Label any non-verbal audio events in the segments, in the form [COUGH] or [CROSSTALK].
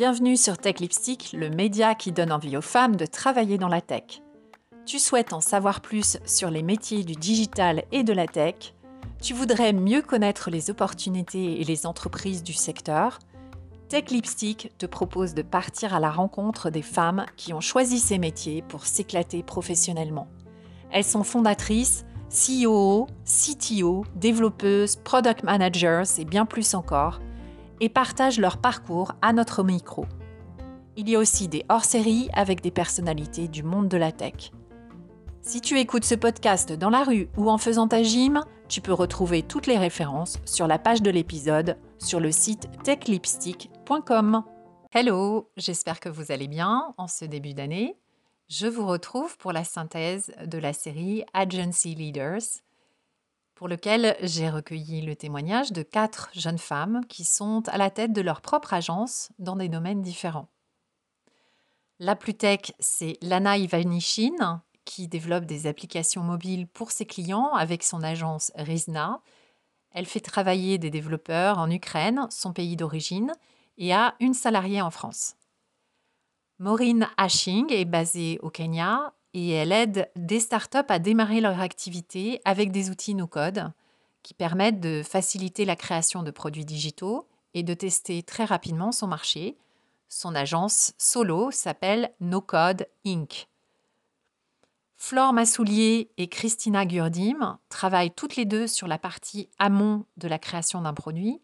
Bienvenue sur Tech Lipstick, le média qui donne envie aux femmes de travailler dans la tech. Tu souhaites en savoir plus sur les métiers du digital et de la tech Tu voudrais mieux connaître les opportunités et les entreprises du secteur Tech Lipstick te propose de partir à la rencontre des femmes qui ont choisi ces métiers pour s'éclater professionnellement. Elles sont fondatrices, CEO, CTO, développeuses, product managers et bien plus encore, et partagent leur parcours à notre micro. Il y a aussi des hors-séries avec des personnalités du monde de la tech. Si tu écoutes ce podcast dans la rue ou en faisant ta gym, tu peux retrouver toutes les références sur la page de l'épisode sur le site techlipstick.com. Hello, j'espère que vous allez bien en ce début d'année. Je vous retrouve pour la synthèse de la série Agency Leaders, pour lequel j'ai recueilli le témoignage de quatre jeunes femmes qui sont à la tête de leur propre agence dans des domaines différents. La plus tech, c'est Lana Ivanishin, qui développe des applications mobiles pour ses clients avec son agence Rizna. Elle fait travailler des développeurs en Ukraine, son pays d'origine, et a une salariée en France. Maureen Hashing est basée au Kenya et elle aide des startups à démarrer leur activité avec des outils no-code qui permettent de faciliter la création de produits digitaux et de tester très rapidement son marché. Son agence solo s'appelle No Code Inc. Flore Massoulier et Christina Gurdim travaillent toutes les deux sur la partie amont de la création d'un produit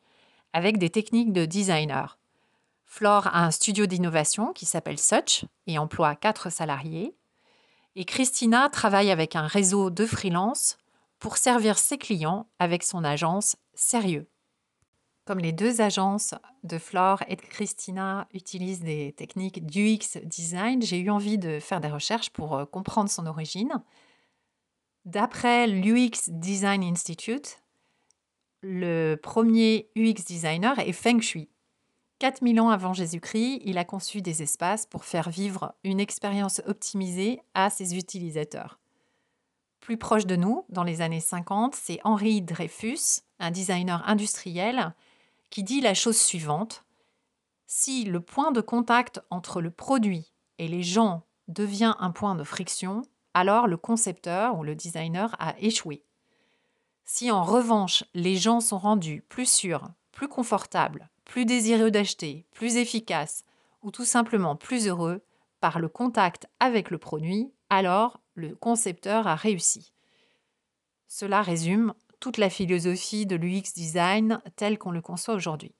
avec des techniques de designer. Flore a un studio d'innovation qui s'appelle Such et emploie quatre salariés. Et Christina travaille avec un réseau de freelance pour servir ses clients avec son agence Sérieux. Comme les deux agences de Flore et de Christina utilisent des techniques d'UX design, j'ai eu envie de faire des recherches pour euh, comprendre son origine. D'après l'UX Design Institute, le premier UX designer est Feng Shui. 4000 ans avant Jésus-Christ, il a conçu des espaces pour faire vivre une expérience optimisée à ses utilisateurs. Plus proche de nous, dans les années 50, c'est Henri Dreyfus, un designer industriel, qui dit la chose suivante. Si le point de contact entre le produit et les gens devient un point de friction, alors le concepteur ou le designer a échoué. Si en revanche les gens sont rendus plus sûrs, plus confortables, plus désireux d'acheter, plus efficaces ou tout simplement plus heureux par le contact avec le produit, alors le concepteur a réussi. Cela résume toute la philosophie de l'UX design tel qu'on le conçoit aujourd'hui.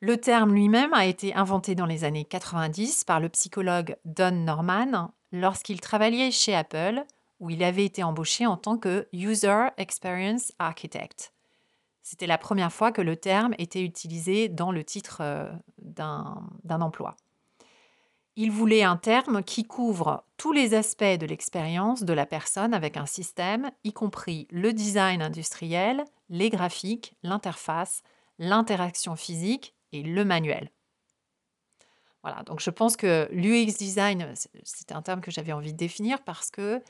Le terme lui-même a été inventé dans les années 90 par le psychologue Don Norman lorsqu'il travaillait chez Apple, où il avait été embauché en tant que User Experience Architect. C'était la première fois que le terme était utilisé dans le titre euh, d'un emploi. Il voulait un terme qui couvre tous les aspects de l'expérience de la personne avec un système, y compris le design industriel, les graphiques, l'interface, l'interaction physique et le manuel. Voilà, donc je pense que l'UX design, c'est un terme que j'avais envie de définir parce que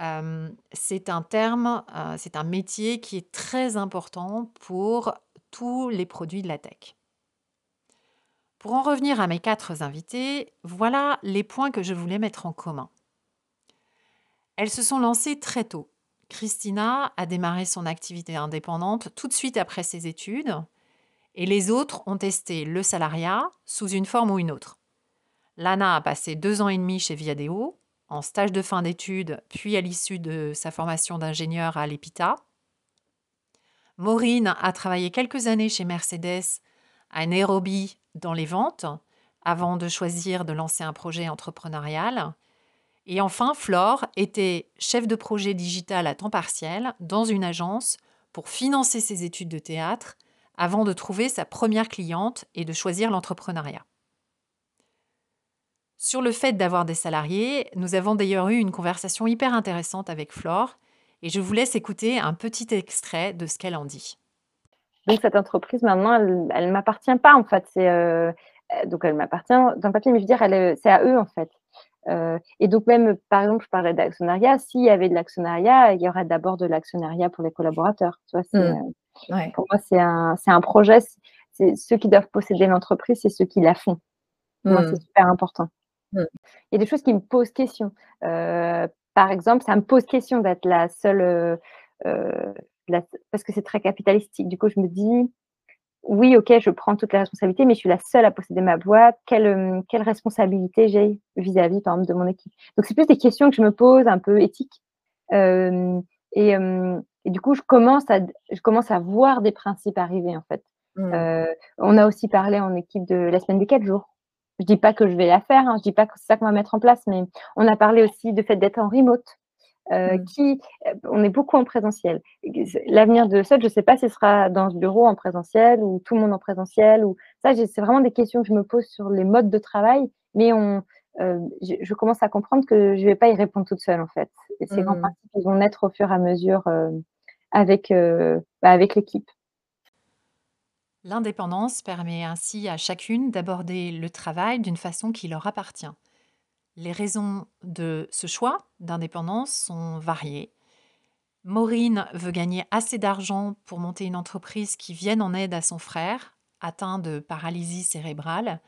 euh, c'est un terme, euh, c'est un métier qui est très important pour tous les produits de la tech. Pour en revenir à mes quatre invités, voilà les points que je voulais mettre en commun. Elles se sont lancées très tôt. Christina a démarré son activité indépendante tout de suite après ses études et les autres ont testé le salariat sous une forme ou une autre. Lana a passé deux ans et demi chez Viadeo, en stage de fin d'études, puis à l'issue de sa formation d'ingénieur à l'EPITA. Maureen a travaillé quelques années chez Mercedes à Nairobi dans les ventes avant de choisir de lancer un projet entrepreneurial. Et enfin, Flore était chef de projet digital à temps partiel dans une agence pour financer ses études de théâtre avant de trouver sa première cliente et de choisir l'entrepreneuriat. Sur le fait d'avoir des salariés, nous avons d'ailleurs eu une conversation hyper intéressante avec Flore et je vous laisse écouter un petit extrait de ce qu'elle en dit. Donc cette entreprise maintenant, elle, ne m'appartient pas en fait. C'est euh, donc elle m'appartient d'un papier, mais je veux dire, c'est à eux en fait. Euh, et donc même, par exemple, je parlais d'actionnariat. S'il y avait de l'actionnariat, il y aurait d'abord de l'actionnariat pour les collaborateurs. Tu vois, mmh. euh, Pour moi, c'est un, un, projet. ceux qui doivent posséder l'entreprise, c'est ceux qui la font. Moi, c'est mmh. super important. Mmh. Il y a des choses qui me posent question. Euh, par exemple, ça me pose question d'être la seule, euh, euh, parce que c'est très capitalistique. Du coup, je me dis, oui, ok, je prends toutes les responsabilités, mais je suis la seule à posséder ma boîte. Quelle, quelle responsabilité j'ai vis-à-vis, par exemple, de mon équipe? Donc, c'est plus des questions que je me pose, un peu éthiques. et, et, du coup, je commence, à, je commence à voir des principes arriver, en fait. Mmh. on a aussi parlé en équipe de la semaine des quatre jours. Je dis pas que je vais la faire, hein, je dis pas que c'est ça qu'on va mettre en place, mais on a parlé aussi du fait d'être en remote. Euh, mmh. qui, euh, on est beaucoup en présentiel. L'avenir de ça, je ne sais pas si ce sera dans ce bureau en présentiel ou tout le monde en présentiel. Ou ça, c'est vraiment des questions que je me pose sur les modes de travail, mais on, euh, je, commence à comprendre que je ne vais pas y répondre toute seule en fait. Et ces grands mmh. principes, ils vont naître au fur et à mesure avec, bah, avec l'équipe. L'indépendance permet ainsi à chacune d'aborder le travail d'une façon qui leur appartient. Les raisons de ce choix d'indépendance sont variées. Maureen veut gagner assez d'argent pour monter une entreprise qui vienne en aide à son frère, atteint de paralysie cérébrale,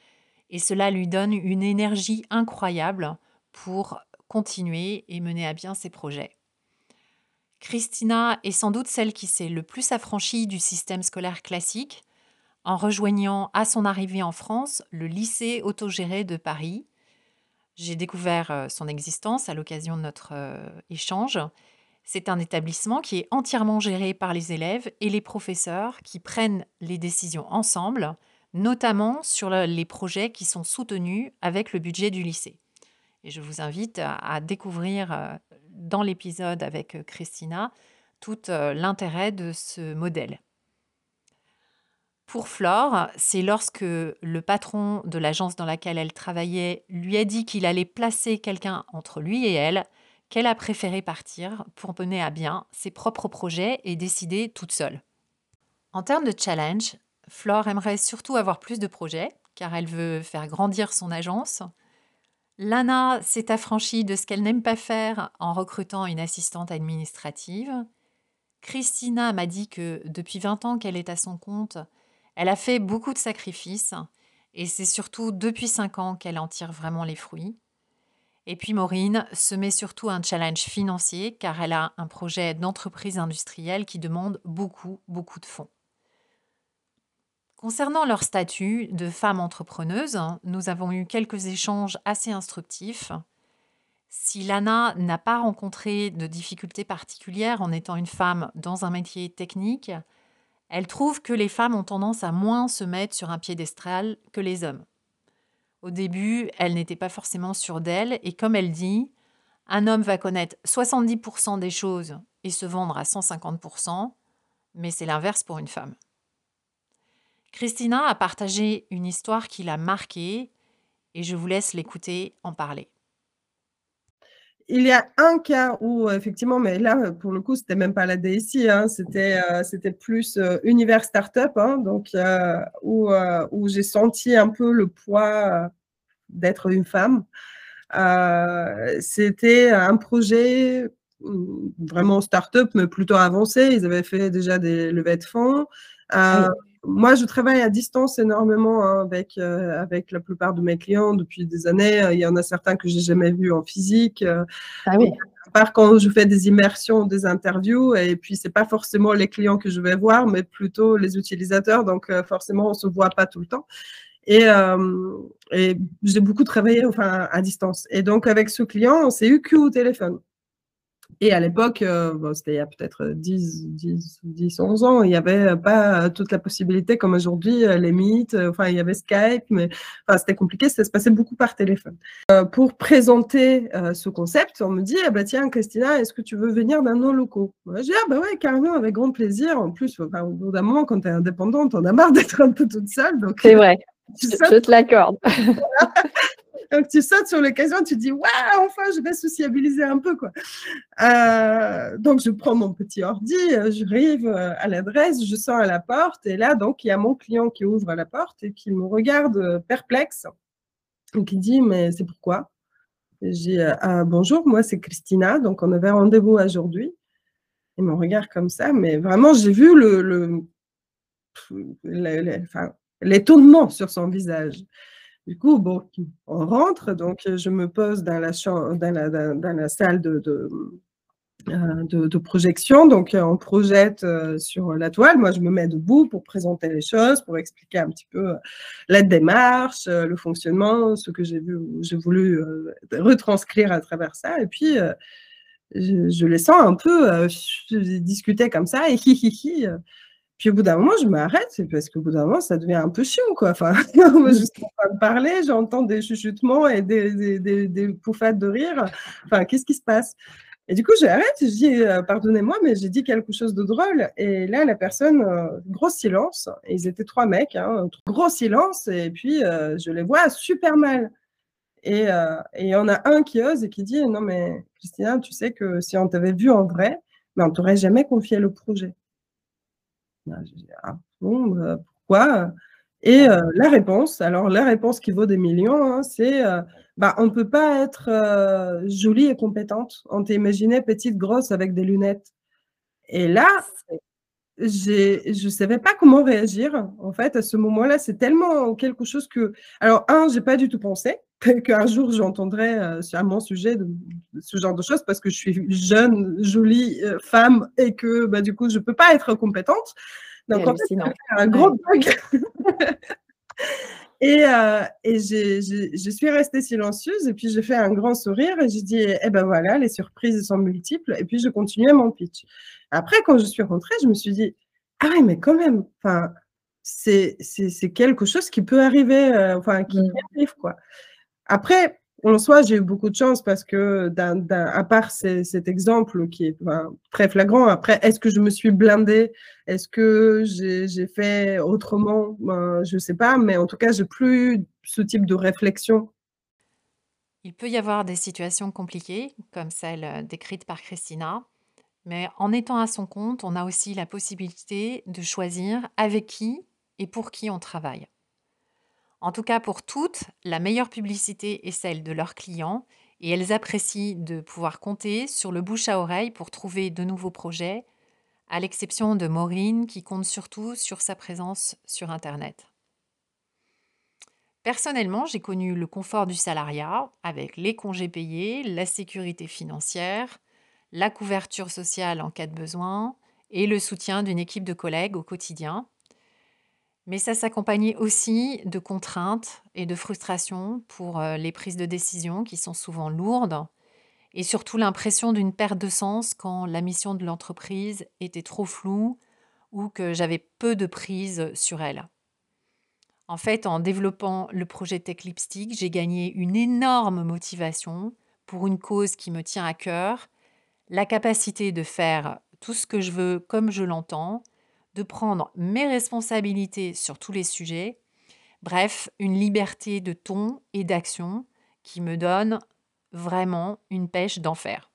et cela lui donne une énergie incroyable pour continuer et mener à bien ses projets. Christina est sans doute celle qui s'est le plus affranchie du système scolaire classique, en rejoignant à son arrivée en France le lycée autogéré de Paris. J'ai découvert euh, son existence à l'occasion de notre euh, échange. C'est un établissement qui est entièrement géré par les élèves et les professeurs qui prennent les décisions ensemble, notamment sur les projets qui sont soutenus avec le budget du lycée. Et je vous invite à, découvrir euh, dans l'épisode avec Christina tout l'intérêt de ce modèle. Pour Flore, c'est lorsque le patron de l'agence dans laquelle elle travaillait lui a dit qu'il allait placer quelqu'un entre lui et elle qu'elle a préféré partir pour mener à bien ses propres projets et décider toute seule. En termes de challenge, Flore aimerait surtout avoir plus de projets car elle veut faire grandir son agence. Lana s'est affranchie de ce qu'elle n'aime pas faire en recrutant une assistante administrative. Christina m'a dit que depuis 20 ans qu'elle est à son compte, elle a fait beaucoup de sacrifices et c'est surtout depuis cinq ans qu'elle en tire vraiment les fruits. Et puis Maureen se met surtout un challenge financier car elle a un projet d'entreprise industrielle qui demande beaucoup, beaucoup de fonds. Concernant leur statut de femme entrepreneuse, nous avons eu quelques échanges assez instructifs. Si Lana n'a pas rencontré de difficultés particulières en étant une femme dans un métier technique, elle trouve que les femmes ont tendance à moins se mettre sur un piédestal que les hommes. Au début, elle n'était pas forcément sûre d'elle, et comme elle dit, un homme va connaître 70% des choses et se vendre à 150%, mais c'est l'inverse pour une femme. Christina a partagé une histoire qui l'a marquée, et je vous laisse l'écouter en parler il y a un cas où, effectivement, mais là, pour le coup, c'était même pas la DSI, hein, c'était, euh, c'était plus euh, univers startup, hein, donc euh, où, j'ai senti un peu le poids d'être une femme. c'était un projet vraiment startup, mais plutôt avancé. Ils avaient fait déjà des levées de fonds. Moi, je travaille à distance énormément hein, avec, euh, avec la plupart de mes clients depuis des années. Il y en a certains que j'ai jamais vus en physique. Euh, ah oui. À part quand je fais des immersions, des interviews, et puis c'est pas forcément les clients que je vais voir, mais plutôt les utilisateurs. Donc euh, forcément, on se voit pas tout le temps. Et, et j'ai beaucoup travaillé enfin, à distance. Et donc, avec ce client, on s'est eu que au téléphone. Et à l'époque, euh, c'était il y a peut-être 10, 10, 10, 11 ans, il n'y avait pas toute la possibilité comme aujourd'hui, euh, les mythes, euh, enfin, il y avait Skype, mais enfin, c'était compliqué, ça se passait beaucoup par téléphone. pour présenter ce concept, on me dit, ah bah, tiens, Christina, est-ce que tu veux venir dans nos locaux? Je dis, ah bah ouais, carrément, avec grand plaisir. En plus, enfin, au bout d'un moment, quand tu es indépendante, on a marre [LAUGHS] d'être un peu toute seule. C'est vrai. [LAUGHS] Je, je te l'accorde. [LAUGHS] Donc, tu sautes sur l'occasion, tu dis, waouh, enfin, je vais sociabiliser un peu, quoi. Euh, donc, je prends mon petit ordi, euh, je arrive euh, à l'adresse, je sors à la porte, et là, donc, il y a mon client qui ouvre la porte et qui me regarde perplexe, et qui dit, mais c'est pourquoi? J'ai ah, bonjour, moi, c'est Christina, donc on avait rendez-vous aujourd'hui. Il me regarde comme ça, mais vraiment, j'ai vu le, l'étonnement sur son visage. Du coup, bon, on rentre, donc je me pose dans la, chambre, salle euh, de, projection. Donc, on projette euh, sur la toile. Moi, je me mets debout pour présenter les choses, pour expliquer un petit peu euh, la démarche, le fonctionnement, ce que j'ai voulu retranscrire à travers ça. Et puis, je, je, les sens un peu discuter comme ça et hi, hi, hi. Puis au bout d'un moment, je m'arrête parce qu'au bout d'un moment, ça devient un peu chiant, quoi. Enfin, en train de parler, j'entends des chuchotements et des, des, des, pouffades de rire. Enfin, qu'est-ce qui se passe? Et du coup, j'arrête, je dis, euh, pardonnez-moi, mais j'ai dit quelque chose de drôle. Et là, la personne, euh, gros silence. ils étaient trois mecs, hein, gros silence. Et puis, euh, je les vois super mal. Et il y en a un qui ose et qui dit, non, mais Christina, tu sais que si on t'avait vu en vrai, mais on t'aurait jamais confié le projet. Ah bon, bah, pourquoi? Et euh, la réponse, alors la réponse qui vaut des millions, hein, c'est euh, bah, on ne peut pas être euh, jolie et compétente. On t'imaginait petite, grosse avec des lunettes. Et là, je ne savais pas comment réagir. En fait, à ce moment-là, c'est tellement quelque chose que. Alors, un, j'ai pas du tout pensé [LAUGHS] qu'un jour j'entendrai à mon sujet de, ce genre de choses parce que je suis jeune, jolie femme et que bah, du coup, je ne peux pas être compétente. Donc, en fait, un gros bug. [LAUGHS] et, et je suis restée silencieuse et puis j'ai fait un grand sourire et j'ai dit, eh ben voilà, les surprises sont multiples. Et puis, je continuais mon pitch. Après, quand je suis rentrée, je me suis dit, ah oui, mais quand même, enfin, c'est quelque chose qui peut arriver, euh, enfin, qui mmh. arrive, quoi. Après, en soi, j'ai eu beaucoup de chance parce que, à part cet exemple qui est très flagrant, après, est-ce que je me suis blindée? Est-ce que j'ai fait autrement? Ben, Je ne sais pas, mais en tout cas, j'ai plus ce type de réflexion. Il peut y avoir des situations compliquées, comme celle euh, décrite par Christina, mais en étant à son compte, on a aussi la possibilité de choisir avec qui et pour qui on travaille. En tout cas, pour toutes, la meilleure publicité est celle de leurs clients et elles apprécient de pouvoir compter sur le bouche à oreille pour trouver de nouveaux projets, à l'exception de Maureen qui compte surtout sur sa présence sur Internet. Personnellement, j'ai connu le confort du salariat avec les congés payés, la sécurité financière, la couverture sociale en cas de besoin et le soutien d'une équipe de collègues au quotidien. Mais ça s'accompagnait aussi de contraintes et de frustrations pour euh, les prises de décision qui sont souvent lourdes et surtout l'impression d'une perte de sens quand la mission de l'entreprise était trop floue ou que j'avais peu de prise sur elle. En fait, en développant le projet Tech Lipstick, j'ai gagné une énorme motivation pour une cause qui me tient à cœur la capacité de faire tout ce que je veux comme je l'entends, de prendre mes responsabilités sur tous les sujets, bref, une liberté de ton et d'action qui me donne vraiment une pêche d'enfer.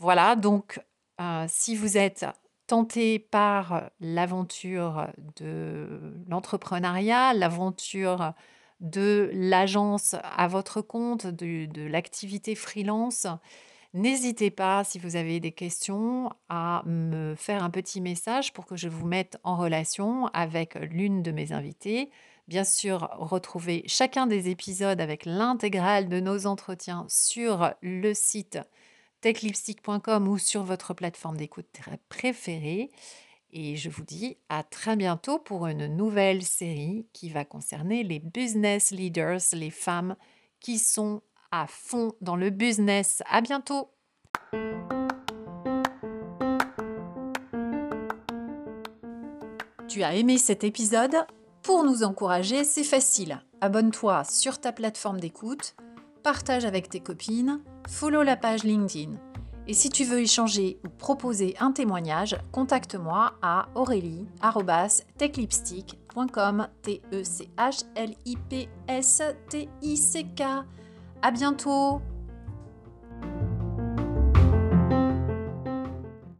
Voilà, donc euh, si vous êtes tenté par l'aventure de l'entrepreneuriat, l'aventure de l'agence à votre compte, de, de l'activité freelance, N'hésitez pas, si vous avez des questions, à me faire un petit message pour que je vous mette en relation avec l'une de mes invitées. Bien sûr, retrouvez chacun des épisodes avec l'intégrale de nos entretiens sur le site techlipstick.com ou sur votre plateforme d'écoute préférée. Et je vous dis à très bientôt pour une nouvelle série qui va concerner les business leaders, les femmes qui sont à fond dans le business. À bientôt! Tu as aimé cet épisode? Pour nous encourager, c'est facile. Abonne-toi sur ta plateforme d'écoute, partage avec tes copines, follow la page LinkedIn. Et si tu veux échanger ou proposer un témoignage, contacte-moi à aurélie.techlipstick.com T-E-C-H-L-I-P-S-T-I-C-K. À bientôt